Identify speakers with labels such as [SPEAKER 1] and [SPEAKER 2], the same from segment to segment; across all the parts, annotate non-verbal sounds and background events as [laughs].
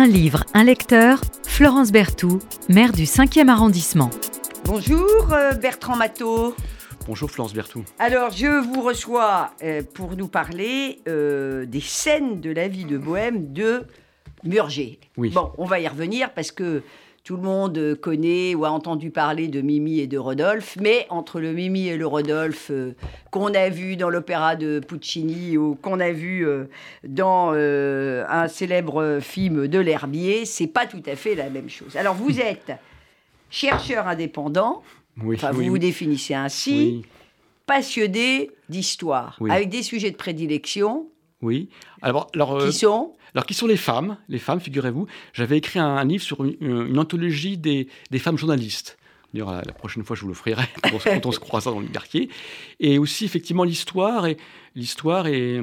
[SPEAKER 1] Un livre, un lecteur, Florence Berthoud, maire du 5e arrondissement.
[SPEAKER 2] Bonjour euh, Bertrand Matteau.
[SPEAKER 3] Bonjour Florence Berthoud.
[SPEAKER 2] Alors je vous reçois euh, pour nous parler euh, des scènes de la vie de Bohème de Murger.
[SPEAKER 3] Oui.
[SPEAKER 2] Bon, on va y revenir parce que tout le monde connaît ou a entendu parler de Mimi et de Rodolphe, mais entre le Mimi et le Rodolphe euh, qu'on a vu dans l'opéra de Puccini ou qu'on a vu euh, dans euh, un célèbre film de L'Herbier, c'est pas tout à fait la même chose. Alors vous [laughs] êtes chercheur indépendant,
[SPEAKER 3] Oui,
[SPEAKER 2] enfin
[SPEAKER 3] oui,
[SPEAKER 2] vous vous définissez ainsi,
[SPEAKER 3] Oui,
[SPEAKER 2] passionné d'histoire, avec des sujets de prédilection
[SPEAKER 3] oui. Alors, alors, euh,
[SPEAKER 2] qui sont
[SPEAKER 3] alors, qui sont les femmes? Les femmes, figurez-vous. J'avais écrit un, un livre sur une, une anthologie des, des femmes journalistes. D'ailleurs, la, la prochaine fois, je vous l'offrirai [laughs] quand, on se- quand on se croisera dans le quartier. Et aussi, effectivement, l'histoire et l'histoire et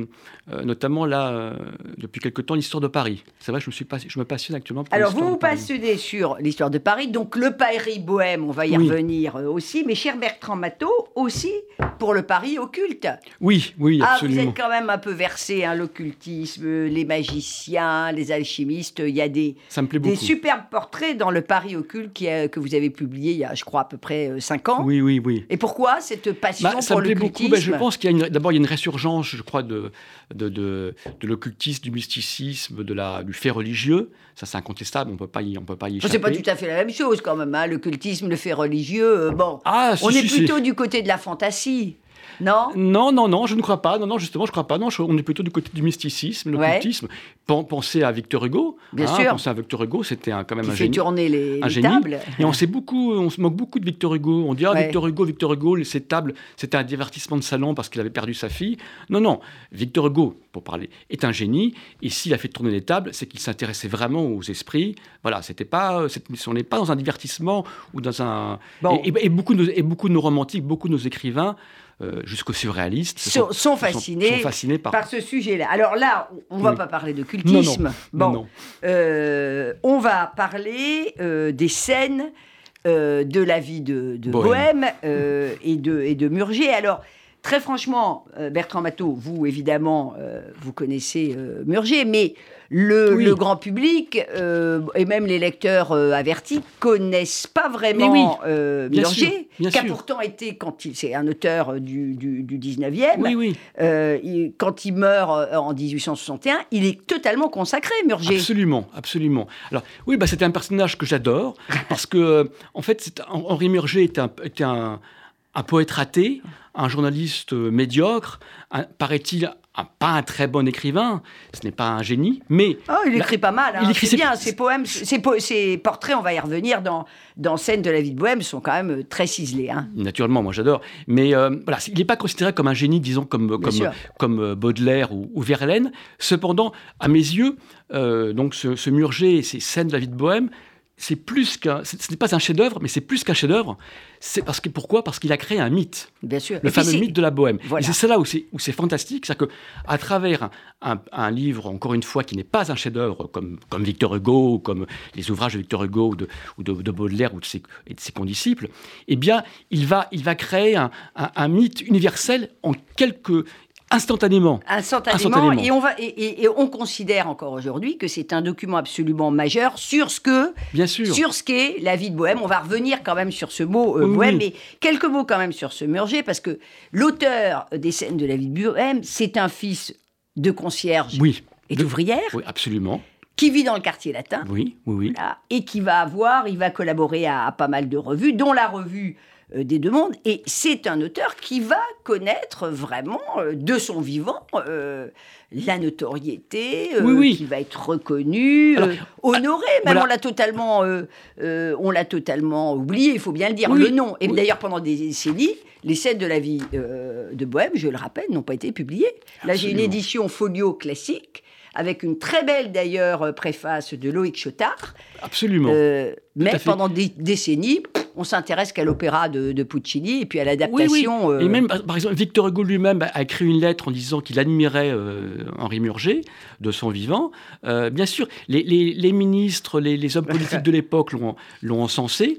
[SPEAKER 3] euh, notamment là, euh, depuis quelque temps, l'histoire de Paris. C'est vrai, je me suis pas, je me passionne actuellement pour
[SPEAKER 2] Alors, vous vous passionnez sur l'histoire de Paris, donc le Paris bohème, on va y
[SPEAKER 3] Oui.
[SPEAKER 2] revenir euh, aussi, mais cher Bertrand Matteau, aussi pour le Paris occulte.
[SPEAKER 3] Oui, oui,
[SPEAKER 2] Ah, vous
[SPEAKER 3] absolument.
[SPEAKER 2] êtes quand même un peu versé, hein, l'occultisme, les magiciens, les alchimistes, il y a des,
[SPEAKER 3] Ça me plaît
[SPEAKER 2] des superbes portraits dans le Paris occulte qui a- que vous avez publié il y a, je crois, à peu près 5 ans.
[SPEAKER 3] Oui, oui, oui.
[SPEAKER 2] Et pourquoi cette passion
[SPEAKER 3] Bah, ça
[SPEAKER 2] pour
[SPEAKER 3] me plaît beaucoup. Bah, je pense qu'il y a d'abord il y a une résurgence, je crois, de, de, de, de l'occultisme, du mysticisme, de la, du fait religieux. Ça, c'est incontestable. On peut pas y, on peut pas y échapper.
[SPEAKER 2] C'est pas tout à fait la même chose quand même, hein, l'occultisme, le fait religieux, euh, bon.
[SPEAKER 3] Ah, si,
[SPEAKER 2] On est
[SPEAKER 3] si.
[SPEAKER 2] plutôt du côté de la fantasy, non?
[SPEAKER 3] Non, non, non, je ne crois pas. Non, non, justement, je ne crois pas. Non, je- on est plutôt du côté du mysticisme, l'occultisme. Pen- Pensez à Victor Hugo.
[SPEAKER 2] Bien
[SPEAKER 3] hein,
[SPEAKER 2] sûr.
[SPEAKER 3] Pensez à Victor Hugo, c'était quand même
[SPEAKER 2] Qui
[SPEAKER 3] un
[SPEAKER 2] fait
[SPEAKER 3] génie.
[SPEAKER 2] tourner les,
[SPEAKER 3] un
[SPEAKER 2] les
[SPEAKER 3] génie.
[SPEAKER 2] tables.
[SPEAKER 3] Et on sait beaucoup, on se moque beaucoup de Victor Hugo. On dit ah
[SPEAKER 2] Ouais.
[SPEAKER 3] Victor Hugo, Victor Hugo, ces tables, c'était un divertissement de salon parce qu'il avait perdu sa fille. Non, non, Victor Hugo, pour parler, est un génie. Et s'il a fait tourner les tables, c'est qu'il s'intéressait vraiment aux esprits. Voilà, c'était pas, c'est- on n'est pas dans un divertissement ou dans un.
[SPEAKER 2] Bon.
[SPEAKER 3] Et, et- et beaucoup de, nos- et beaucoup de nos romantiques, beaucoup de nos écrivains, euh, jusqu'aux surréalistes,
[SPEAKER 2] Sont- sont fascinés
[SPEAKER 3] sont fascinés par.
[SPEAKER 2] Par ce sujet-là. Alors là, on va
[SPEAKER 3] Oui.
[SPEAKER 2] pas parler
[SPEAKER 3] Non,
[SPEAKER 2] d'occultisme.
[SPEAKER 3] non,
[SPEAKER 2] Bon,
[SPEAKER 3] non,
[SPEAKER 2] euh, on va parler euh, des scènes de la vie de, de Bohème,
[SPEAKER 3] Bohème.
[SPEAKER 2] et, de, et de Murger. Alors, très franchement, Bertrand Matteau, vous, évidemment, vous connaissez Murger, mais le,
[SPEAKER 3] Oui.
[SPEAKER 2] le grand public euh, et même les lecteurs euh, avertis connaissent pas vraiment
[SPEAKER 3] oui,
[SPEAKER 2] euh, qui a pourtant été, quand il, c'est un auteur euh, du, du, du 19e,
[SPEAKER 3] Oui, oui,
[SPEAKER 2] euh, il- quand il meurt en 1861, il est totalement consacré, Murger.
[SPEAKER 3] Absolument, absolument. Alors oui, bah, c'était un personnage que j'adore [laughs] parce que en fait, Henri Murger était un, était un, un poète raté, un journaliste euh, médiocre, paraît-il, un- pas un très bon écrivain. Ce n'est pas un génie, mais
[SPEAKER 2] Oh, il écrit pas mal. hein,
[SPEAKER 3] il écrit ses-
[SPEAKER 2] bien. Ses poèmes, ses, po- ses portraits, on va y revenir dans, dans Scène de la vie de Bohème, sont quand même euh, très ciselés. hein.
[SPEAKER 3] naturellement, moi j'adore. Mais euh, voilà, il n'est pas considéré comme un génie, disons comme comme comme Baudelaire ou, ou Verlaine. Cependant, à mes yeux, euh, donc ce, ce Murger et ses scènes de la vie de Bohème, c'est plus qu'un, ce n'est pas un chef-d'œuvre, mais c'est plus qu'un chef-d'œuvre. C'est parce que pourquoi? Parce qu'il a créé un mythe.
[SPEAKER 2] Bien sûr.
[SPEAKER 3] le
[SPEAKER 2] Et
[SPEAKER 3] fameux mythe de la bohème.
[SPEAKER 2] Voilà.
[SPEAKER 3] Et c'est là où c'est, où c'est fantastique, c'est que à travers un, un- un livre, encore une fois, qui n'est pas un chef-d'œuvre comme, comme Victor Hugo, ou comme les ouvrages de Victor Hugo ou de, ou de, de Baudelaire ou de ses, et de ses condisciples, eh bien, il va, il va créer un, un- un mythe universel en quelques instantanément.
[SPEAKER 2] Instantanément,
[SPEAKER 3] Instantanément.
[SPEAKER 2] Et, on va, et, et- et on considère encore aujourd'hui que c'est un document absolument majeur sur ce que
[SPEAKER 3] Bien sûr.
[SPEAKER 2] sur ce qu'est la vie de Bohème. On va revenir quand même sur ce mot euh,
[SPEAKER 3] Oui,
[SPEAKER 2] Bohème,
[SPEAKER 3] oui.
[SPEAKER 2] mais quelques mots quand même sur ce Murger, parce que l'auteur des scènes de la vie de Bohème, c'est un fils de concierge
[SPEAKER 3] Oui.
[SPEAKER 2] et d'ouvrière
[SPEAKER 3] Oui, absolument.
[SPEAKER 2] qui vit dans le quartier latin.
[SPEAKER 3] Oui, oui, oui.
[SPEAKER 2] Voilà, et qui va avoir, il va collaborer à, à pas mal de revues, dont la revue des Deux Mondes. Et c'est un auteur qui va connaître vraiment euh, de son vivant euh, la notoriété, euh,
[SPEAKER 3] Oui, oui.
[SPEAKER 2] qui va être reconnu,
[SPEAKER 3] Alors,
[SPEAKER 2] euh, honoré. Même
[SPEAKER 3] voilà.
[SPEAKER 2] on l'a totalement, euh, euh, on l'a totalement oublié. Il faut bien le dire.
[SPEAKER 3] Oui,
[SPEAKER 2] le nom. Et d'ailleurs pendant des décennies. Les scènes de la vie euh, de Bohème, je le rappelle, n'ont pas été publiées. Là, j'ai une édition folio classique, avec une très belle d'ailleurs euh, préface de Loïc Chotard.
[SPEAKER 3] Absolument.
[SPEAKER 2] Euh, mais pendant des décennies, on s'intéresse qu'à l'opéra de, de Puccini et puis à
[SPEAKER 3] Oui, oui.
[SPEAKER 2] l'adaptation. euh,
[SPEAKER 3] Et même, par exemple, Victor Hugo lui-même a écrit une lettre en disant qu'il admirait euh, Henri Murger de son vivant. Euh, bien sûr, les, les- les ministres, les, les hommes politiques de l'époque l'ont l'ont encensé.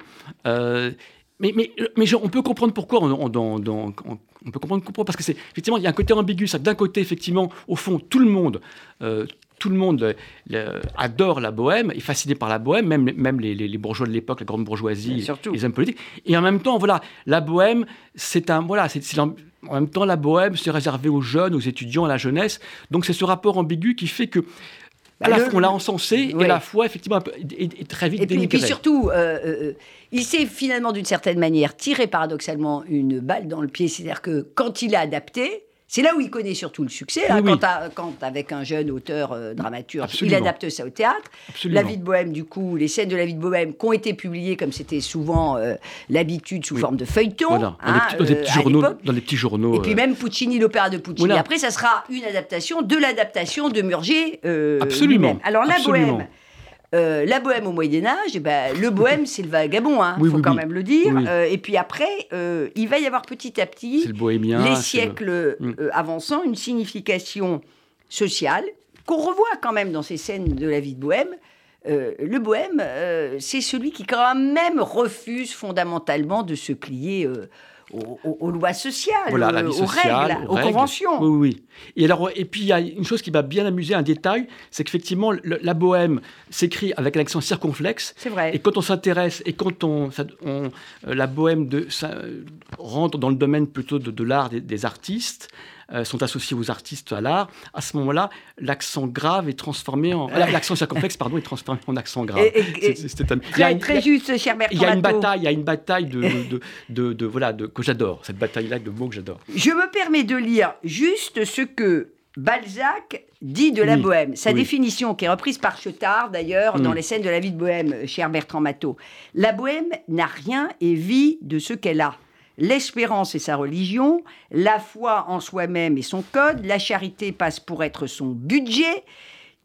[SPEAKER 3] Mais, mais, mais je- on peut comprendre pourquoi. On, on- dans- dans- on- on peut comprendre pourquoi. Parce que c'est effectivement, il y a un côté ambigu. D'un côté, effectivement, au fond, tout le monde. euh, tout le monde euh, adore la bohème, est fasciné par la bohème, même, même les, bourgeois de l'époque, la grande bourgeoisie, les hommes politiques. Et en même temps, voilà, la bohème, c'est un, voilà, c'est, en même temps, la bohème, c'est réservé aux jeunes, aux étudiants, à la jeunesse. Donc c'est ce rapport ambigu qui fait que à la fois, on l'a encensé et à la fois, effectivement, est, très vite
[SPEAKER 2] et puis, et puis surtout, euh, euh, il s'est finalement, d'une certaine manière, tiré paradoxalement une balle dans le pied. C'est-à-dire que quand il a adapté, c'est là où il connaît surtout le succès, quand, avec un jeune auteur euh, dramaturge, il adapte ça au théâtre. La vie de Bohème, du coup, les scènes de la vie de Bohème qui ont été publiées, comme c'était souvent euh, l'habitude, sous forme de feuilleton.
[SPEAKER 3] Dans, les petits, hein, journaux, dans, les petits, journaux,
[SPEAKER 2] Et puis euh. même Puccini, l'opéra de Puccini. Après, ça sera une adaptation de l'adaptation de Murger.
[SPEAKER 3] Absolument.
[SPEAKER 2] Alors la
[SPEAKER 3] Bohème.
[SPEAKER 2] Euh, la bohème au Moyen Âge, eh ben, le bohème [laughs] c'est le vagabond, il hein, faut quand même le dire. Euh, et puis après, euh, il va y avoir petit à petit, les siècles mm. avançant, une signification sociale qu'on revoit quand même dans ces scènes de la vie de bohème. le bohème, c'est celui qui quand même refuse fondamentalement de se plier aux, lois sociales, aux, règles, aux, conventions.
[SPEAKER 3] Oui, oui. Et, alors, et puis, il y a une chose qui m'a bien amusé, un détail, c'est qu'effectivement, la bohème s'écrit avec l'accent circonflexe.
[SPEAKER 2] C'est vrai.
[SPEAKER 3] Et quand on s'intéresse, et quand on, on, la bohème de, ça, rentre dans le domaine plutôt de, l'art des, artistes, euh, sont associés aux artistes à l'art, à ce moment-là, l'accent grave est transformé en. l'accent circonflexe, pardon, est transformé en accent grave.
[SPEAKER 2] C'est très juste, cher Bertrand.
[SPEAKER 3] Il y a une bataille, il y a une bataille [laughs] de, de, de, voilà, de, que j'adore, cette bataille-là de mots que j'adore.
[SPEAKER 2] Je me permets de lire juste ce que Balzac dit de la bohème. Sa définition, qui est reprise par Chetard d'ailleurs dans mm. les scènes de la vie de bohème, cher Bertrand Matteau. La bohème n'a rien et vit de ce qu'elle a l'espérance et sa religion, la foi en soi-même et son code, la charité passe pour être son budget.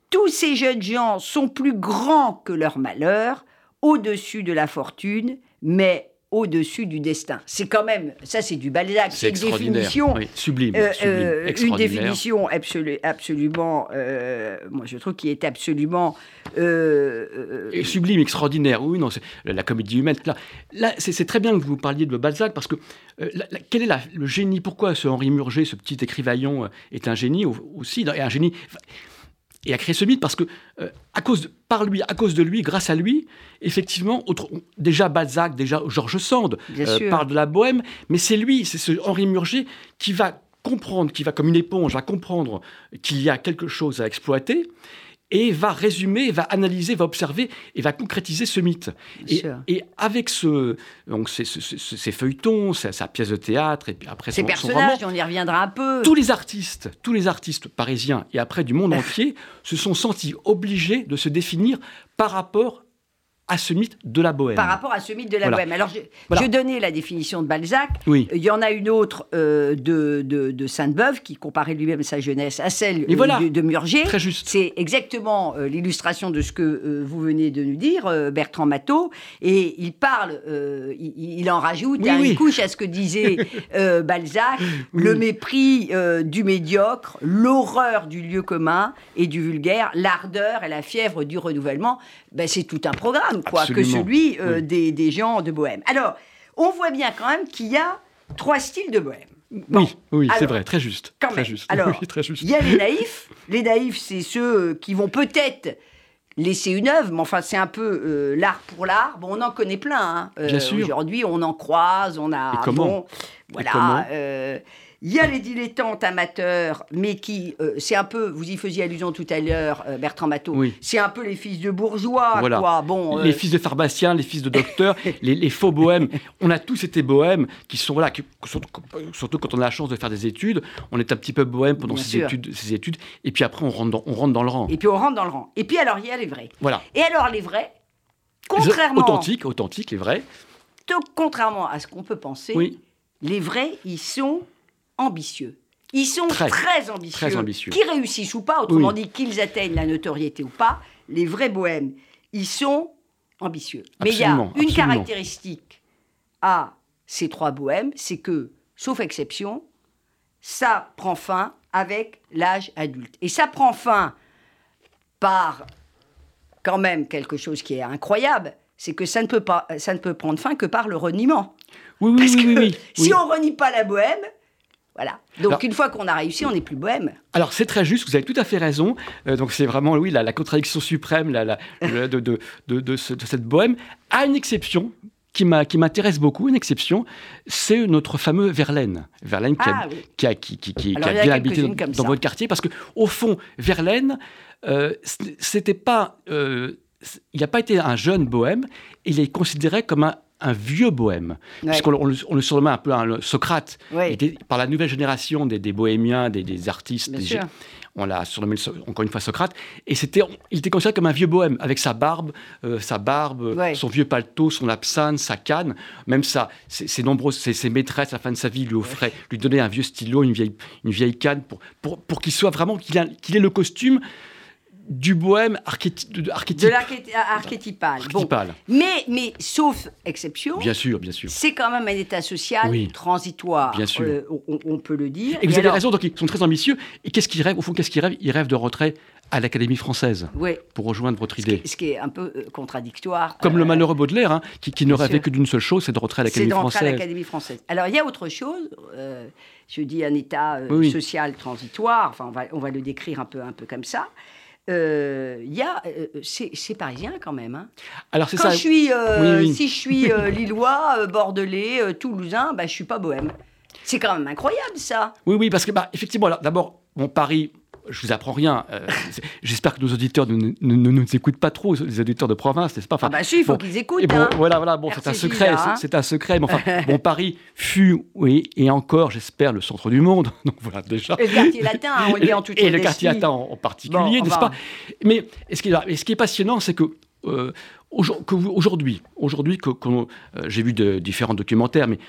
[SPEAKER 2] Tous ces jeunes gens sont plus grands que leur malheur, au-dessus de la fortune, mais au-dessus du destin. C'est quand même, ça c'est du Balzac,
[SPEAKER 3] c'est une définition, sublime, euh, euh,
[SPEAKER 2] une définition absolument, euh, moi je trouve qu'il est absolument
[SPEAKER 3] sublime, extraordinaire. Oui, non, la, la comédie humaine. Là, là c'est très bien que vous parliez de Balzac parce que quel est le génie? Pourquoi ce Henri Murger, ce petit écrivaillon, est un génie aussi, et un génie et a créé ce mythe parce que, euh, à cause par lui, à cause de lui, grâce à lui, effectivement, déjà Balzac, déjà Georges Sand euh, parle de la bohème, mais c'est lui, c'est ce Henri Murger qui va comprendre, qui va comme une éponge, va comprendre qu'il y a quelque chose à exploiter et va résumer, va analyser, va observer et va concrétiser ce mythe. Et, avec ce, donc ces, feuilletons, sa, pièce de théâtre et puis après
[SPEAKER 2] ces personnages, on y reviendra un peu.
[SPEAKER 3] Tous les artistes, tous les artistes parisiens et après du monde [laughs] entier se sont sentis obligés de se définir par rapport à ce mythe de la bohème.
[SPEAKER 2] Par rapport à ce mythe de la bohème. Alors, je, donnais la définition de Balzac. Oui. Il y en a une autre euh, de, de, Sainte-Beuve qui comparait lui-même sa jeunesse à celle de, de, Murger.
[SPEAKER 3] Très juste.
[SPEAKER 2] C'est exactement euh, l'illustration de ce que euh, vous venez de nous dire, Bertrand Matteau. Et il parle, il, en rajoute une couche à ce que disait [laughs] Balzac le mépris du médiocre, l'horreur du lieu commun et du vulgaire, l'ardeur et la fièvre du renouvellement. Ben, c'est tout un programme, quoi, que celui euh, des, des, gens de Bohème. Alors, on voit bien quand même qu'il y a trois styles de Bohème.
[SPEAKER 3] oui, oui, c'est vrai, très juste. [laughs]
[SPEAKER 2] très
[SPEAKER 3] juste.
[SPEAKER 2] Alors, il y a les naïfs. Les naïfs, c'est ceux euh, qui vont peut-être laisser une œuvre, mais enfin, c'est un peu euh, l'art pour l'art. Bon, on en connaît plein. Hein. Aujourd'hui, on en croise, on a.
[SPEAKER 3] Et comment bon,
[SPEAKER 2] voilà. Il y a les dilettantes amateurs, mais qui, euh, c'est un peu, vous y faisiez allusion tout à l'heure, euh, Bertrand Matteau, oui. c'est un peu les fils de bourgeois, quoi. Bon,
[SPEAKER 3] Les euh, fils de pharmaciens, les fils de docteurs, [laughs] les, faux bohèmes. On a tous été bohèmes, qui sont là, surtout, quand on a la chance de faire des études, on est un petit peu bohème pendant ces études, ces études, et puis après on rentre, dans, on rentre dans le rang.
[SPEAKER 2] Et puis on rentre dans le rang. Et puis alors il y a les vrais. Voilà. Et alors les vrais, contrairement...
[SPEAKER 3] Authentiques, authentiques, les vrais.
[SPEAKER 2] Contrairement à ce qu'on peut penser, oui. les vrais, ils sont ambitieux. Ils sont très, ambitieux, Qui réussissent ou pas, autrement dit, qu'ils atteignent la notoriété ou pas, les vrais bohèmes, ils sont ambitieux. Mais il y a une caractéristique à ces trois bohèmes, c'est que, sauf exception, ça prend fin avec l'âge adulte. Et ça prend fin par quand même quelque chose qui est incroyable, c'est que ça ne peut pas, ça ne peut prendre fin que par le reniement.
[SPEAKER 3] Oui, oui,
[SPEAKER 2] Parce
[SPEAKER 3] oui,
[SPEAKER 2] que si on renie pas la bohème, Voilà. Donc une fois qu'on a réussi, on n'est plus bohème.
[SPEAKER 3] Alors c'est très juste, vous avez tout à fait raison. Euh, donc c'est vraiment, oui, la, contradiction suprême la, [laughs] de, de, cette bohème, à une exception qui m'intéresse beaucoup, une exception, c'est notre fameux Verlaine. Verlaine qui, a, qui, qui, qui, a, bien habité dans, votre quartier, parce que au fond, Verlaine, euh, c'était pas, euh, il n'a pas été un jeune bohème, il est considéré comme un, un vieux bohème, puisqu'on on, le surnommait un peu un Socrate. par la nouvelle génération des, bohémiens, des, artistes, on l'a surnommé encore une fois Socrate, et c'était, il était considéré comme un vieux bohème, avec sa barbe, euh, sa barbe, son vieux paletot, son absinthe, sa canne, même ça, ses, nombreuses, ses, maîtresses à la fin de sa vie lui offraient, lui donnaient un vieux stylo, une vieille, une vieille canne, pour, pour, pour qu'il soit vraiment, qu'il ait le costume du bohème archétype.
[SPEAKER 2] De l'archétypal. Mais, mais sauf exception.
[SPEAKER 3] Bien sûr, bien sûr.
[SPEAKER 2] C'est quand même un état social transitoire.
[SPEAKER 3] Bien sûr.
[SPEAKER 2] Euh, on, peut le dire.
[SPEAKER 3] Et, vous avez raison, donc ils sont très ambitieux. Et qu'est-ce qu'ils rêvent? Au fond, qu'est-ce qu'ils rêvent? Ils rêvent de retrait à l'Académie française
[SPEAKER 2] oui.
[SPEAKER 3] pour rejoindre votre idée.
[SPEAKER 2] Ce qui est, un peu euh, contradictoire.
[SPEAKER 3] Comme le euh, malheureux Baudelaire, hein, qui, ne rêvait que d'une seule chose, c'est de rentrer à l'Académie française. C'est
[SPEAKER 2] de rentrer à l'Académie française. Alors il y a autre chose, je dis un état social transitoire, enfin on va, on va le décrire un peu, un peu comme ça. Euh, il y a, euh, c'est parisien quand même. Hein.
[SPEAKER 3] Alors c'est ça.
[SPEAKER 2] Je suis, euh, Si je suis [laughs] lillois, bordelais, toulousain, bah, je suis pas bohème. C'est quand même incroyable ça.
[SPEAKER 3] Oui, oui, parce que bah, effectivement, d'abord, mon Paris, je vous apprends rien. Euh, [laughs] j'espère que nos auditeurs ne, nous écoutent pas trop, les auditeurs de province, n'est-ce pas
[SPEAKER 2] enfin, Ah bah si, il faut qu'ils écoutent. Bon,
[SPEAKER 3] hein. Voilà, voilà. Bon, c'est un secret, hein. c'est un secret. Mais enfin, [laughs] bon, Paris fut, oui, et encore, j'espère, le centre du monde. [laughs] Donc voilà, déjà.
[SPEAKER 2] Et le quartier latin, on dit en tout
[SPEAKER 3] Et le quartier latin en, particulier, n'est-ce pas? Mais ce qui, est, ce qui est passionnant, c'est que euh, aujourd'hui, aujourd'hui que, euh, j'ai vu de, différents documentaires, mais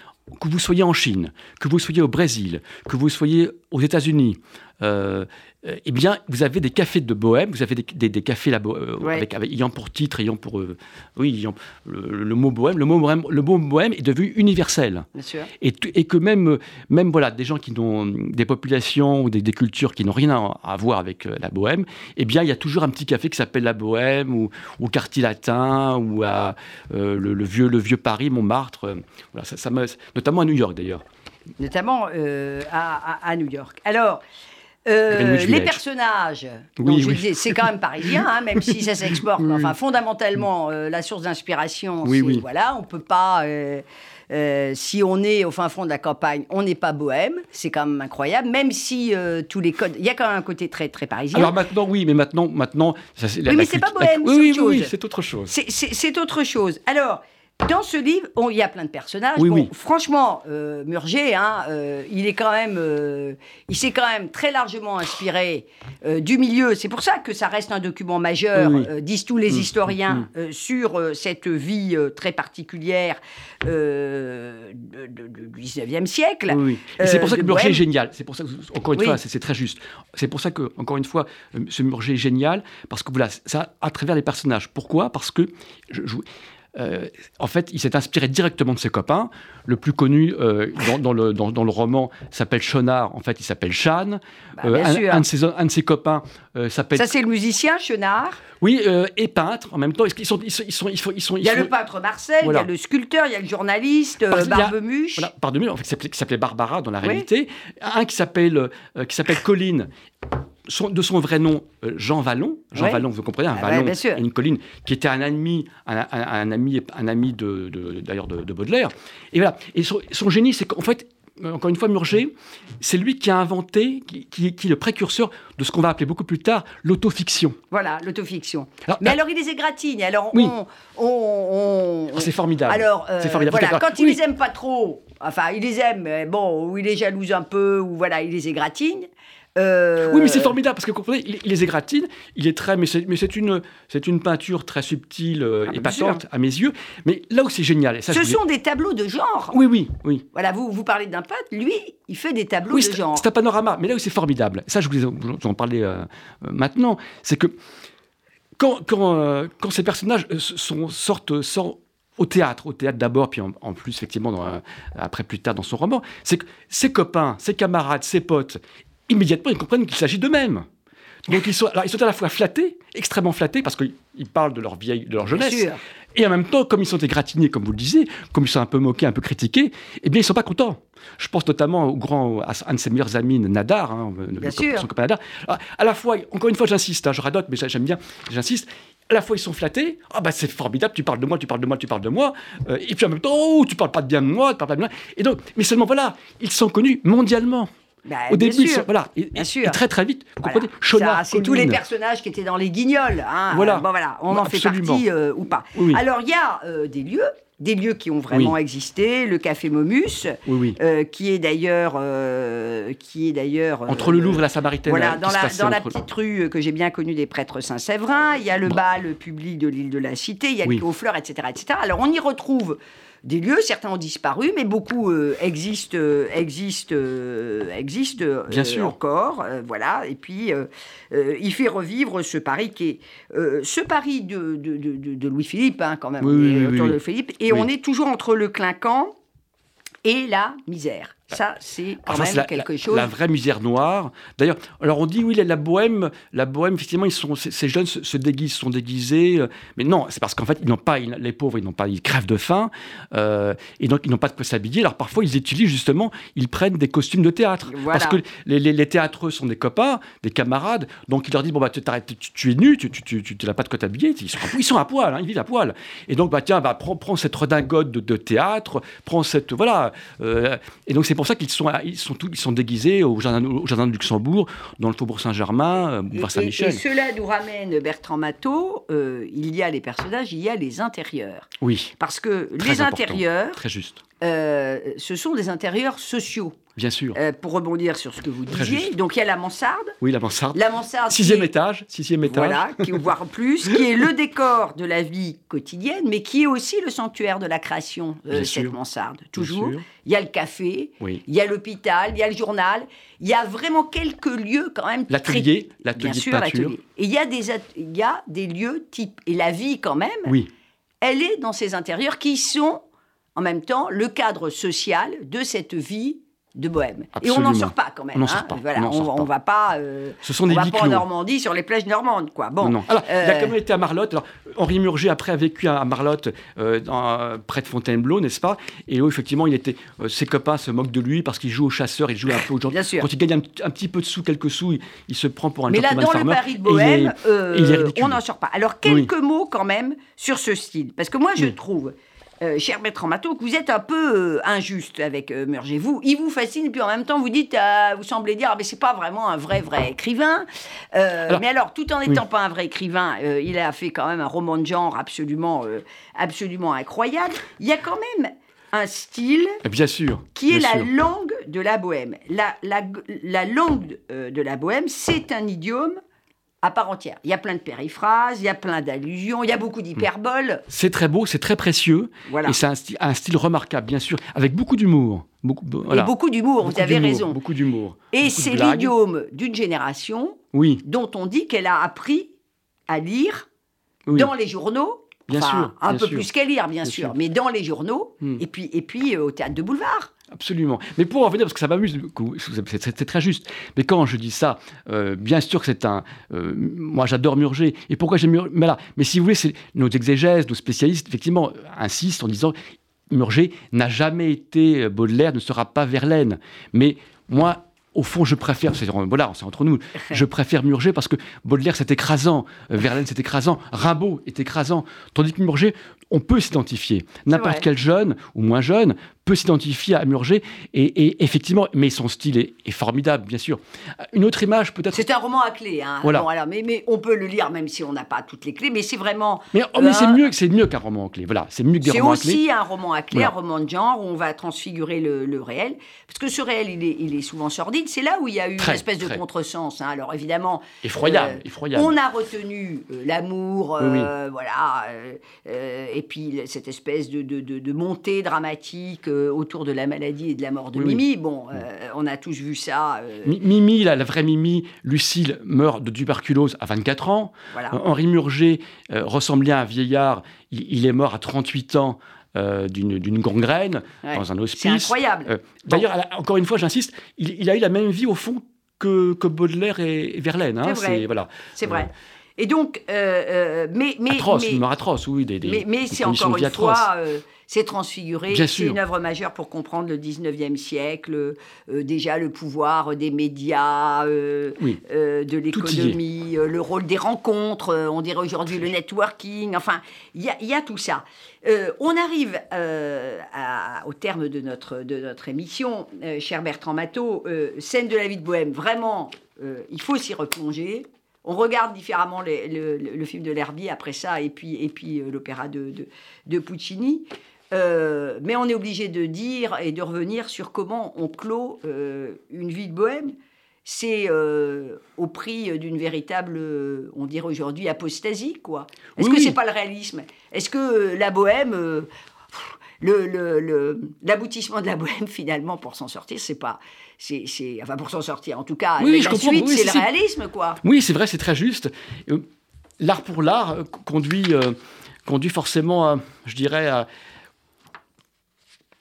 [SPEAKER 3] que vous soyez en Chine, que vous soyez au Brésil, que vous soyez aux États-Unis, euh, eh bien, vous avez des cafés de bohème, vous avez des, cafés euh, avec, ayant pour titre, ayant pour, euh, oui, ayant le, mot bohème, le mot bohème, le mot bohème est devenu universel.
[SPEAKER 2] Bien sûr.
[SPEAKER 3] Et, et, que même, même voilà, des gens qui ont des populations ou des, cultures qui n'ont rien à, voir avec la bohème, eh bien, il y a toujours un petit café qui s'appelle la bohème ou, ou quartier latin ou à le, vieux, le vieux Paris, Montmartre. voilà, ça, ça notamment à New York d'ailleurs.
[SPEAKER 2] Notamment à, à, New York. Alors. Euh, les personnages, je disais, c'est quand même parisien, hein, même si ça s'exporte. [laughs] Enfin, fondamentalement, euh, la source d'inspiration, c'est voilà, on peut pas. Euh, si on est au fin fond de la campagne, on n'est pas bohème, c'est quand même incroyable, même si tous les codes, il y a quand même un côté très très parisien.
[SPEAKER 3] Alors maintenant, oui, mais maintenant, maintenant,
[SPEAKER 2] ça, oui, mais c'est pas bohème,
[SPEAKER 3] oui, oui, c'est autre chose.
[SPEAKER 2] C'est autre chose. Alors, dans ce livre, il y a plein de personnages. Franchement, euh, Murger, hein, euh, il est quand même, euh, il s'est quand même très largement inspiré du milieu. C'est pour ça que ça reste un document majeur, disent tous les mm. historiens, mm. sur cette vie très particulière du 19e siècle.
[SPEAKER 3] c'est pour ça que Murger est génial. C'est pour ça que, encore une fois, c'est très juste. C'est pour ça que, encore une fois, ce Murger est génial parce que voilà, ça à travers les personnages. Pourquoi? Parce que je euh, en fait, il s'est inspiré directement de ses copains. Le plus connu euh, dans, le, dans, le, roman s'appelle Chenard. En fait, il s'appelle Chan.
[SPEAKER 2] Bah, euh,
[SPEAKER 3] un, de ses, un, de ses, copains s'appelle.
[SPEAKER 2] Ça, c'est le musicien Chenard.
[SPEAKER 3] Oui, et peintre en même temps. Ils sont, ils sont, ils sont, ils sont,
[SPEAKER 2] il y a le peintre Marcel, il y a le sculpteur, il y a le journaliste Barbemuche.
[SPEAKER 3] Voilà, Barbemuche, en fait, qui s'appelait Barbara dans la réalité. Un qui s'appelle qui de son vrai nom, euh, Jean Vallon. Jean Vallon, vous comprenez, un ah Vallon, une colline, qui était un ami, un, ami, un ami de, d'ailleurs de, Baudelaire. Et voilà. Et son, génie, c'est qu'en fait, encore une fois, Murger, c'est lui qui a inventé, qui, est le précurseur de ce qu'on va appeler beaucoup plus tard l'autofiction.
[SPEAKER 2] Voilà, l'autofiction. Mais alors, il les égratigne. Alors, on,
[SPEAKER 3] oh, c'est formidable.
[SPEAKER 2] Alors, euh, Voilà, quand il les aime pas trop, enfin, il les aime, bon, ou il est jalouse un peu, ou voilà, il les égratigne.
[SPEAKER 3] Euh, oui, mais c'est formidable parce que vous comprenez, il, les égratine, il est très, mais c'est une, c'est une peinture très subtile euh, ah, et patente à mes yeux. Mais là où c'est génial,
[SPEAKER 2] ça, ce sont des tableaux de genre.
[SPEAKER 3] Oui, oui, oui.
[SPEAKER 2] Voilà, vous vous parlez d'un peintre, lui, il fait des tableaux de genre.
[SPEAKER 3] C'est un panorama, mais là où c'est formidable, ça je vous, en parler euh, maintenant, c'est que quand, quand, quand, ces personnages sont, sortent, sortent au théâtre, au théâtre d'abord, puis en, plus, effectivement, après plus tard dans son roman, c'est que ses copains, ses camarades, ses potes, immédiatement, ils comprennent qu'il s'agit d'eux-mêmes. Donc ils sont, alors, ils sont à la fois flattés, extrêmement flattés, parce qu'ils parlent de leur vieille, de leur
[SPEAKER 2] Bien
[SPEAKER 3] jeunesse. Et en même temps, comme ils sont égratignés, comme vous le disiez, comme ils sont un peu moqués, un peu critiqués, eh bien, ils sont pas contents. Je pense notamment au grand, à un de ses meilleurs amis, Nadar, hein, le-
[SPEAKER 2] Bien sûr.
[SPEAKER 3] son copain Nadar. Alors, à la fois, encore une fois, j'insiste, hein, je radote, mais j'aime bien, j'insiste. À la fois, ils sont flattés. Ah, bah, c'est formidable, tu parles de moi, tu parles de moi, tu parles de moi. Euh, et puis en même temps, oh, tu parles pas de bien de moi, tu parles pas de moi. Et donc, mais seulement, voilà, ils sont connus mondialement.
[SPEAKER 2] Bah,
[SPEAKER 3] Au début,
[SPEAKER 2] sûr.
[SPEAKER 3] voilà. Et,
[SPEAKER 2] Bien sûr.
[SPEAKER 3] et très, très vite, vous
[SPEAKER 2] Voilà.
[SPEAKER 3] comprenez
[SPEAKER 2] c'est tous les personnages qui étaient dans les guignols. hein.
[SPEAKER 3] Voilà.
[SPEAKER 2] Bon, voilà, on
[SPEAKER 3] Bah,
[SPEAKER 2] en fait
[SPEAKER 3] absolument.
[SPEAKER 2] partie euh, ou pas.
[SPEAKER 3] Oui.
[SPEAKER 2] Alors, il y a euh, des lieux, des lieux qui ont vraiment
[SPEAKER 3] Oui.
[SPEAKER 2] existé. Le Café Momus,
[SPEAKER 3] Oui, oui.
[SPEAKER 2] euh, qui est d'ailleurs, euh, qui est d'ailleurs euh,
[SPEAKER 3] Entre le Louvre et la Samaritaine.
[SPEAKER 2] Voilà, dans la, dans petite rue que j'ai bien connue des prêtres Saint-Séverin, il y a le bal public de l'île de la Cité, il y a le aux Fleurs, etc., etc. Alors on y retrouve des lieux, certains ont disparu, mais beaucoup euh, existent, euh, existent, euh, existent
[SPEAKER 3] Bien sûr.
[SPEAKER 2] encore. voilà, et puis il fait revivre ce Paris qui est ce Paris de, de, de- de- de Louis-Philippe, hein, quand même,
[SPEAKER 3] Oui, oui,
[SPEAKER 2] autour
[SPEAKER 3] oui.
[SPEAKER 2] de Philippe, et on est toujours entre le clinquant et la misère. Ça, c'est quand
[SPEAKER 3] Ah, ça,
[SPEAKER 2] même
[SPEAKER 3] la,
[SPEAKER 2] quelque chose.
[SPEAKER 3] la vraie misère noire. D'ailleurs, alors on dit oui, la, bohème, la bohème, effectivement, ils sont, ces, ces jeunes se, se déguisent, sont déguisés, euh, mais non, c'est parce qu'en fait, ils n'ont pas, ils- les pauvres, ils n'ont pas, ils crèvent de faim, euh, et donc ils n'ont pas de quoi s'habiller. Alors parfois, ils utilisent justement, ils prennent des costumes de théâtre,
[SPEAKER 2] Voilà.
[SPEAKER 3] parce que les, les, les théâtreux sont des copains, des camarades, donc ils leur disent bon bah tu, t'arrêtes, tu, tu es nu, tu, tu, tu, tu- tu n'as pas de quoi t'habiller, ils sont, à- ils sont à poil, hein, ils vivent à poil, et donc bah tiens, bah prends, prends cette redingote de, de théâtre, prends cette voilà, euh, et donc c'est pour ça qu'ils sont, ils sont tous, ils sont déguisés au jardin, au jardin de Luxembourg, dans le Faubourg Saint-Germain, euh, boulevard Saint-Michel.
[SPEAKER 2] et cela nous ramène Bertrand Matteau. euh, il y a les personnages, il y a les intérieurs.
[SPEAKER 3] Oui,
[SPEAKER 2] Parce que
[SPEAKER 3] Très
[SPEAKER 2] les intérieurs,
[SPEAKER 3] très juste,
[SPEAKER 2] ce sont des intérieurs sociaux.
[SPEAKER 3] bien sûr.
[SPEAKER 2] Euh, pour rebondir sur ce que vous disiez, donc il y a la mansarde.
[SPEAKER 3] Oui, la mansarde.
[SPEAKER 2] La mansarde.
[SPEAKER 3] Sixième
[SPEAKER 2] est-
[SPEAKER 3] étage, sixième étage.
[SPEAKER 2] Voilà, qui, voire plus, qui est le décor de la vie quotidienne, mais qui est aussi le sanctuaire de la création, euh, cette
[SPEAKER 3] sûr.
[SPEAKER 2] mansarde. Toujours. Il y a le café,
[SPEAKER 3] Oui.
[SPEAKER 2] il y a l'hôpital, il y a le journal. Il y a vraiment quelques lieux quand même.
[SPEAKER 3] L'atelier,
[SPEAKER 2] très-
[SPEAKER 3] l'atelier
[SPEAKER 2] Bien
[SPEAKER 3] de
[SPEAKER 2] sûr,
[SPEAKER 3] peinture.
[SPEAKER 2] Et il y, a des at- il y a des lieux type. Et la vie quand même,
[SPEAKER 3] Oui,
[SPEAKER 2] elle est dans ces intérieurs qui sont en même temps le cadre social de cette vie de bohème. Et on n'en sort pas quand même.
[SPEAKER 3] On
[SPEAKER 2] hein.
[SPEAKER 3] sort pas,
[SPEAKER 2] Voilà,
[SPEAKER 3] on
[SPEAKER 2] on,
[SPEAKER 3] sort
[SPEAKER 2] on
[SPEAKER 3] pas.
[SPEAKER 2] va pas. euh,
[SPEAKER 3] ce sont
[SPEAKER 2] on
[SPEAKER 3] des
[SPEAKER 2] va pas en. Normandie sur les plages normandes, quoi. Bon.
[SPEAKER 3] Non, il a quand même été à Marlotte. Alors, Henri Murger, après, a vécu à Marlotte, euh, dans- près de Fontainebleau, n'est-ce pas? Et où, effectivement, il était, euh, ses copains se moquent de lui parce qu'il joue au chasseur, il joue un peu aux gens. [laughs]
[SPEAKER 2] Bien sûr.
[SPEAKER 3] Quand il gagne un, un petit peu de sous, quelques sous, il, il se prend pour un
[SPEAKER 2] Mais là, dans le. Paris de Bohème,
[SPEAKER 3] est-
[SPEAKER 2] on n'en sort pas. Alors, quelques mots quand même sur ce style. Parce que moi, je trouve, euh, cher Bertrand Matteau, que vous êtes un peu euh, injuste avec euh, Murger. Vous, il vous fascine, puis en même temps, vous dites, euh, vous semblez dire, ah, mais c'est pas vraiment un vrai, vrai écrivain. Euh,
[SPEAKER 3] Alors,
[SPEAKER 2] mais alors, tout en n'étant
[SPEAKER 3] oui.
[SPEAKER 2] pas un vrai écrivain, il a fait quand même un roman de genre absolument, absolument incroyable. Il y a quand même un style
[SPEAKER 3] Eh Bien sûr.
[SPEAKER 2] qui est
[SPEAKER 3] bien
[SPEAKER 2] la
[SPEAKER 3] sûr.
[SPEAKER 2] langue de la bohème. La, la, la langue de la bohème, c'est un idiome à part entière. Il y a plein de périphrases, il y a plein d'allusions, il y a beaucoup d'hyperboles.
[SPEAKER 3] C'est très beau, c'est très précieux.
[SPEAKER 2] Voilà.
[SPEAKER 3] Et c'est un, style- un style remarquable, bien sûr, avec beaucoup d'humour. Beaucoup, voilà.
[SPEAKER 2] Et beaucoup d'humour, vous avez raison.
[SPEAKER 3] Beaucoup d'humour.
[SPEAKER 2] Et c'est l'idiome d'une génération
[SPEAKER 3] Oui,
[SPEAKER 2] dont on dit qu'elle a appris à lire
[SPEAKER 3] oui.
[SPEAKER 2] dans les journaux.
[SPEAKER 3] Bien
[SPEAKER 2] Enfin,
[SPEAKER 3] sûr,
[SPEAKER 2] un
[SPEAKER 3] bien
[SPEAKER 2] peu
[SPEAKER 3] sûr.
[SPEAKER 2] plus qu'à lire, bien,
[SPEAKER 3] Bien
[SPEAKER 2] sûr,
[SPEAKER 3] sûr.
[SPEAKER 2] mais dans les journaux,
[SPEAKER 3] Hmm.
[SPEAKER 2] et puis, et puis euh, au théâtre de boulevard.
[SPEAKER 3] Absolument. Mais pour en venir, parce que ça m'amuse, c'est très juste. Mais quand je dis ça, euh, bien sûr que c'est un. euh, moi, j'adore Murger. Et pourquoi j'aime Murger Mais là, mais si vous voulez, c'est- nos exégèses, nos spécialistes, effectivement, insistent en disant Murger n'a jamais été euh, Baudelaire, ne sera pas Verlaine. Mais moi. Au fond, je préfère, c'est voilà, c'est entre nous, [laughs] je préfère Murger parce que Baudelaire c'est écrasant, Verlaine c'est écrasant, Rimbaud est écrasant, tandis que Murger, on peut s'identifier. N'importe quel jeune ou moins jeune peut s'identifier à Murger et, et effectivement, mais son style est, est formidable, bien sûr. Une autre image peut-être.
[SPEAKER 2] C'est un roman à clé, hein.
[SPEAKER 3] Voilà.
[SPEAKER 2] Bon, alors, mais, mais on peut le lire même si on n'a pas toutes les clés, mais c'est vraiment.
[SPEAKER 3] Mais, oh, mais c'est
[SPEAKER 2] Euh,
[SPEAKER 3] mieux, c'est mieux qu'un roman en clé. Voilà, c'est mieux que des
[SPEAKER 2] C'est
[SPEAKER 3] romans à clé.
[SPEAKER 2] aussi un roman à clé,
[SPEAKER 3] Voilà.
[SPEAKER 2] un roman de genre où on va transfigurer le, le réel. Parce que ce réel, il est, il est souvent sordide. C'est là où il y a eu
[SPEAKER 3] Très,
[SPEAKER 2] une espèce de contresens. hein. Alors évidemment,
[SPEAKER 3] Effroyable,
[SPEAKER 2] euh,
[SPEAKER 3] effroyable.
[SPEAKER 2] on a retenu euh, l'amour,
[SPEAKER 3] Oui, oui.
[SPEAKER 2] euh, voilà, euh, euh, et puis cette espèce de, de, de- de montée dramatique euh, autour de la maladie et de la mort de
[SPEAKER 3] Oui, oui.
[SPEAKER 2] Mimi. Bon, euh, on a tous vu ça. euh,
[SPEAKER 3] Mi- Mimi, la, la vraie Mimi, Lucille, meurt de tuberculose à 24 ans.
[SPEAKER 2] voilà.
[SPEAKER 3] Henri Murger ressemblait à un vieillard. Il, il est mort à 38 ans euh, d'une gangrène
[SPEAKER 2] Ouais.
[SPEAKER 3] dans un
[SPEAKER 2] C'est
[SPEAKER 3] hospice.
[SPEAKER 2] incroyable.
[SPEAKER 3] Euh, D'ailleurs, encore une fois, j'insiste, il, il a eu la même vie au fond que, que Baudelaire et, Verlaine. Hein,
[SPEAKER 2] c'est vrai.
[SPEAKER 3] Voilà.
[SPEAKER 2] C'est vrai. Et donc, euh, mais, mais,
[SPEAKER 3] atroce,
[SPEAKER 2] mais,
[SPEAKER 3] une mort atroce, oui, des, des
[SPEAKER 2] mais, mais c'est encore une fois, c'est transfiguré. C'est une œuvre majeure pour comprendre le 19e siècle, euh, déjà le pouvoir des médias, euh, euh, de l'économie, le rôle des rencontres, on dirait aujourd'hui le networking, enfin, il y, a tout ça. on arrive au terme de notre, de notre émission, cher Bertrand Matteau, scène de la vie de Bohème, vraiment, il faut s'y replonger. On regarde différemment le, film de L'Herbier après ça, et puis, et puis l'opéra de, de, de, Puccini. Euh, mais on est obligé de dire et de revenir sur comment on clôt euh, une vie de bohème. C'est euh, au prix d'une véritable, on dirait aujourd'hui, apostasie, quoi. Est-ce que c'est pas le réalisme? Est-ce que la bohème, l'aboutissement de la bohème, [laughs] finalement, pour s'en sortir, c'est pas, c'est, enfin pour s'en sortir, en tout cas,
[SPEAKER 3] oui,
[SPEAKER 2] la suite, c'est, le réalisme, quoi.
[SPEAKER 3] Oui, c'est vrai, c'est très juste. L'art pour l'art conduit, conduit forcément, je dirais, à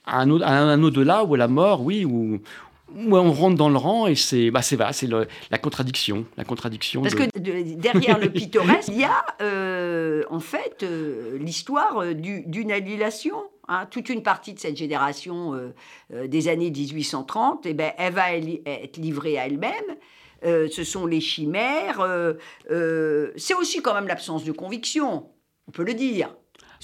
[SPEAKER 3] un, un, au-delà ou à la mort, oui, on rentre dans le rang et c'est bah c'est c'est la contradiction la contradiction
[SPEAKER 2] parce que derrière le [laughs] pittoresque il y a euh, en fait euh, l'histoire euh, d'une annihilation hein. toute une partie de cette génération des années 1830 et eh ben elle va être livrée à elle-même ce sont les chimères c'est aussi quand même l'absence de conviction on peut le dire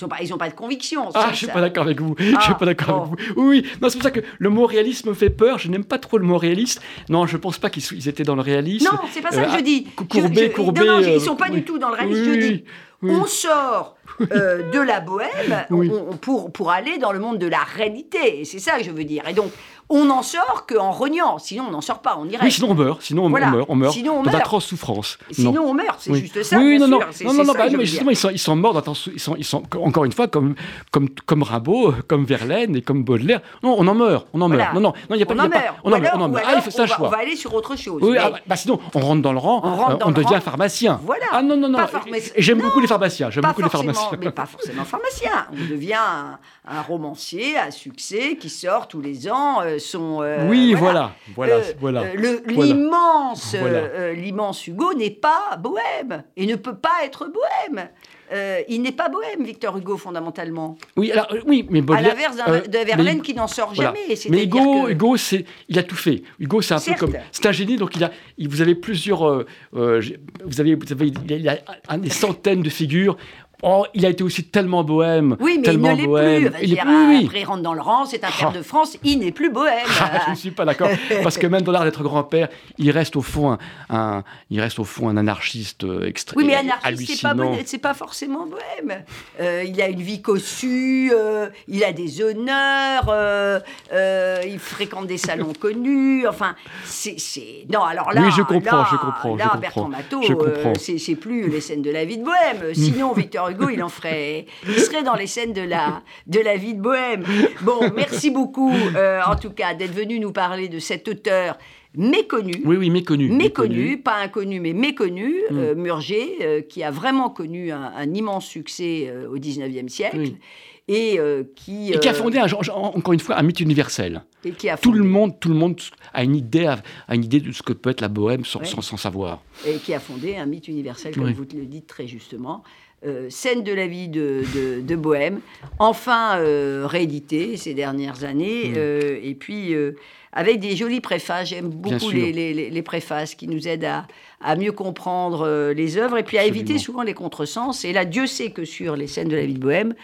[SPEAKER 2] ils n'ont pas, ils ont pas de conviction.
[SPEAKER 3] Ah, je suis pas d'accord avec vous. je suis ah, pas d'accord avec vous. Oui, non, c'est pour ça que le mot réalisme me fait peur. Je n'aime pas trop le mot réaliste. Non, je pense pas qu'ils étaient dans le réalisme.
[SPEAKER 2] Non, c'est pas ça que je euh, dis.
[SPEAKER 3] Courbet, Courbet.
[SPEAKER 2] Non, non, ils sont pas du tout dans le réalisme. je dis, on sort euh, de la bohème [laughs] pour, pour aller dans le monde de la réalité. C'est ça que je veux dire. Et donc, on n'en sort qu'en reniant. Sinon, on n'en sort pas, on irait.
[SPEAKER 3] Oui, sinon on meurt. Sinon, on, meurt. On meurt. Sinon, on meurt. D'atroces souffrances.
[SPEAKER 2] Sinon, on meurt. C'est juste ça.
[SPEAKER 3] Oui,
[SPEAKER 2] non,
[SPEAKER 3] non, non, non, non, bah, mais justement, ils sont, ils sont morts ils sont, ils sont, encore une fois, comme, comme, comme Rimbaud, comme Verlaine et comme Baudelaire. Non, on en meurt. On en meurt. Non, non, non, il n'y a pas.
[SPEAKER 2] On en meurt.
[SPEAKER 3] On en meurt. On en meurt. Ah, il faut ça
[SPEAKER 2] choix. On va aller sur autre chose.
[SPEAKER 3] Oui, ah, bah, sinon, on rentre dans le rang. On devient pharmacien.
[SPEAKER 2] Voilà.
[SPEAKER 3] Ah non, non, non. J'aime beaucoup les pharmaciens. J'aime beaucoup les pharmaciens.
[SPEAKER 2] Mais pas forcément pharmacien. On devient un romancier à succès qui sort tous les ans son.
[SPEAKER 3] Oui, voilà. Voilà, euh, voilà.
[SPEAKER 2] Euh, l'immense, euh, l'immense Hugo n'est pas bohème et ne peut pas être bohème. Il n'est pas bohème, Victor Hugo, fondamentalement.
[SPEAKER 3] Oui, alors, oui mais
[SPEAKER 2] Baudelaire, À l'inverse de Verlaine qui n'en sort jamais.
[SPEAKER 3] Mais Hugo, Hugo c'est, il a tout fait. Hugo, c'est un peu comme. C'est un génie, donc il a, vous avez plusieurs. vous avez, vous avez, il a des centaines de figures. Oh, il a été aussi tellement bohème.
[SPEAKER 2] Oui, mais
[SPEAKER 3] tellement
[SPEAKER 2] il ne l'est
[SPEAKER 3] bohème.
[SPEAKER 2] plus. Il est plus, Après, il rentre dans le rang, c'est un père ah. de France, il n'est plus bohème. [laughs]
[SPEAKER 3] Ah, je ne suis pas d'accord. [laughs] Parce que même dans l'art d'être grand-père, il reste au fond un, il reste au fond un anarchiste extrêmement
[SPEAKER 2] Oui, mais anarchiste, c'est pas, pas forcément bohème. Euh, il a une vie cossue, euh, il a des honneurs, euh, il fréquente des salons [laughs] connus. Enfin, c'est. Non, alors là.
[SPEAKER 3] Oui, je comprends, je comprends.
[SPEAKER 2] Là, Bertrand Matteau, c'est plus les scènes de la vie de bohème. Sinon, Victor Hugo, il en ferait, il serait dans les scènes de la, de la vie de Bohème. Bon, merci beaucoup, euh, en tout cas, d'être venu nous parler de cet auteur méconnu.
[SPEAKER 3] Oui, oui, méconnu.
[SPEAKER 2] Méconnu, pas inconnu, mais méconnu, mm. euh, Murger, euh, qui a vraiment connu un, immense succès au XIXe siècle. Et, qui,
[SPEAKER 3] et qui a fondé, encore une fois, un mythe universel. Et qui a tout, le monde, tout le monde a une, idée, a une idée de ce que peut être la bohème sans, sans, savoir.
[SPEAKER 2] Et qui a fondé un mythe universel, comme vous le dites très justement. Euh, scène de la vie de, de, Bohème, enfin euh, réédité ces dernières années, mm. euh, et puis avec des jolis préfaces. J'aime beaucoup les, les, préfaces qui nous aident à, à mieux comprendre les œuvres et puis à éviter souvent les contresens. Et là, Dieu sait que sur les scènes de la vie de Bohème,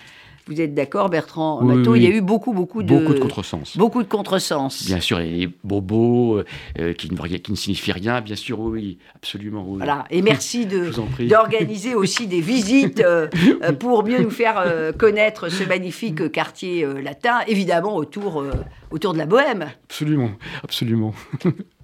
[SPEAKER 2] vous êtes d'accord, Bertrand Il y a eu beaucoup, beaucoup de...
[SPEAKER 3] Beaucoup de contresens.
[SPEAKER 2] Beaucoup de contresens.
[SPEAKER 3] Bien sûr, les bobos euh, qui, ne, qui ne signifient rien, bien sûr, oui, absolument.
[SPEAKER 2] Voilà, et merci [laughs] d'organiser aussi des visites euh, [laughs] euh, pour mieux nous faire connaître ce magnifique quartier latin, évidemment autour, autour de la Bohème.
[SPEAKER 3] Absolument, absolument. [laughs]